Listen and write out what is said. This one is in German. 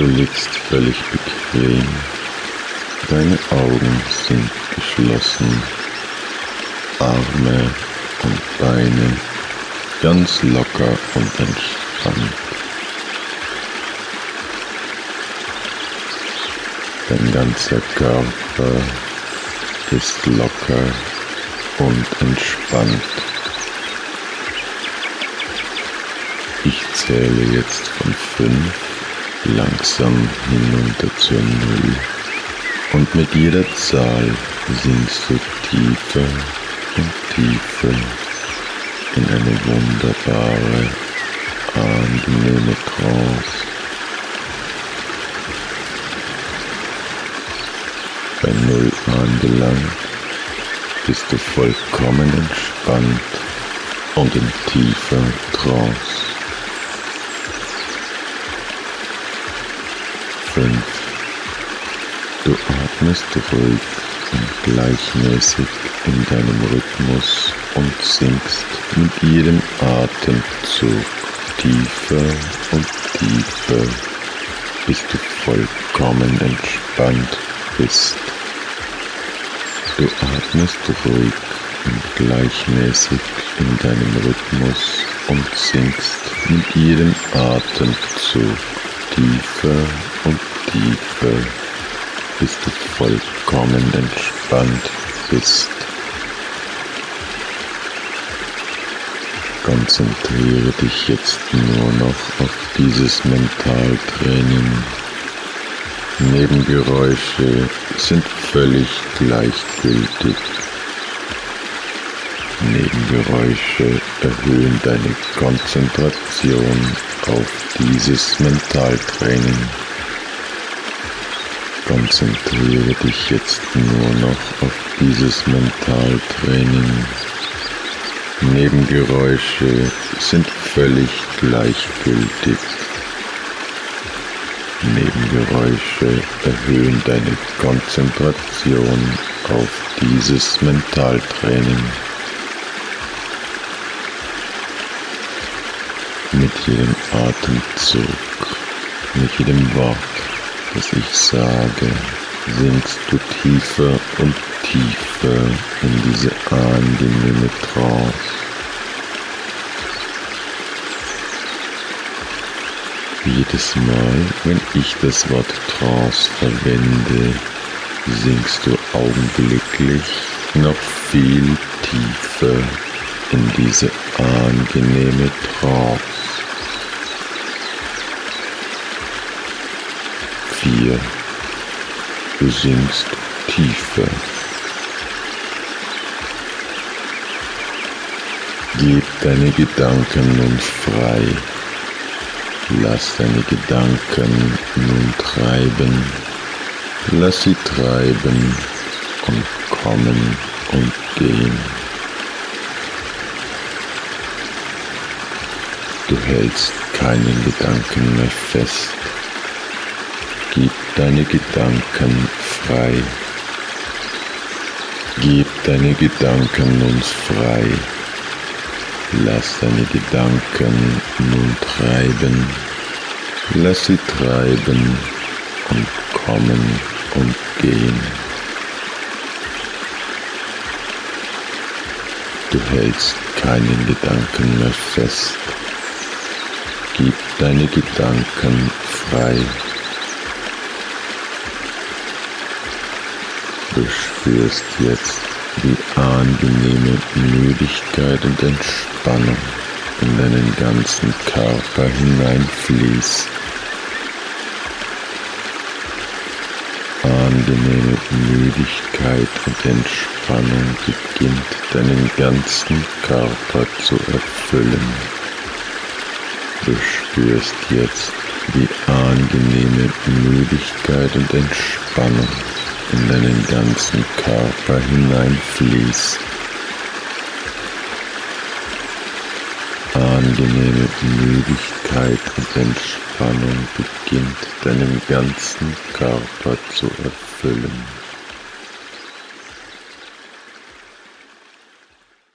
Du liegst völlig bequem, deine Augen sind geschlossen, Arme und Beine ganz locker und entspannt. Dein ganzer Körper ist locker und entspannt. Ich zähle jetzt von fünf langsam hinunter zur Null und mit jeder Zahl sinkst du tiefer und tiefer in eine wunderbare, angenehme Trance. Bei Null angelangt bist du vollkommen entspannt und in tiefer Trance. Fünf. Du atmest ruhig und gleichmäßig in deinem Rhythmus und sinkst mit jedem Atemzug tiefer und tiefer, bis du vollkommen entspannt bist. Du atmest ruhig und gleichmäßig in deinem Rhythmus und sinkst mit jedem Atemzug tiefer und tiefer, bis du vollkommen entspannt bist. Konzentriere dich jetzt nur noch auf dieses Mentaltraining. Nebengeräusche sind völlig gleichgültig. Nebengeräusche erhöhen deine Konzentration auf dieses Mentaltraining. Konzentriere dich jetzt nur noch auf dieses Mentaltraining. Nebengeräusche sind völlig gleichgültig. Nebengeräusche erhöhen deine Konzentration auf dieses Mentaltraining. Mit jedem Atemzug, mit jedem Wort, das ich sage, sinkst du tiefer und tiefer in diese angenehme Trance. Jedes Mal, wenn ich das Wort Trance verwende, sinkst du augenblicklich noch viel tiefer in diese angenehme Trance. Vier. Du sinkst tiefer. Gib deine Gedanken nun frei. Lass deine Gedanken nun treiben. Lass sie treiben und kommen und gehen. Du hältst keinen Gedanken mehr fest. Gib deine Gedanken frei. Gib deine Gedanken nun frei. Lass deine Gedanken nun treiben. Lass sie treiben und kommen und gehen. Du hältst keinen Gedanken mehr fest. Gib deine Gedanken frei. Du spürst jetzt, wie angenehme Müdigkeit und Entspannung in deinen ganzen Körper hineinfließt. Angenehme Müdigkeit und Entspannung beginnt deinen ganzen Körper zu erfüllen. Du spürst jetzt, wie angenehme Müdigkeit und Entspannung in deinen ganzen Körper hineinfließt. Angenehme Müdigkeit und Entspannung beginnt deinen ganzen Körper zu erfüllen.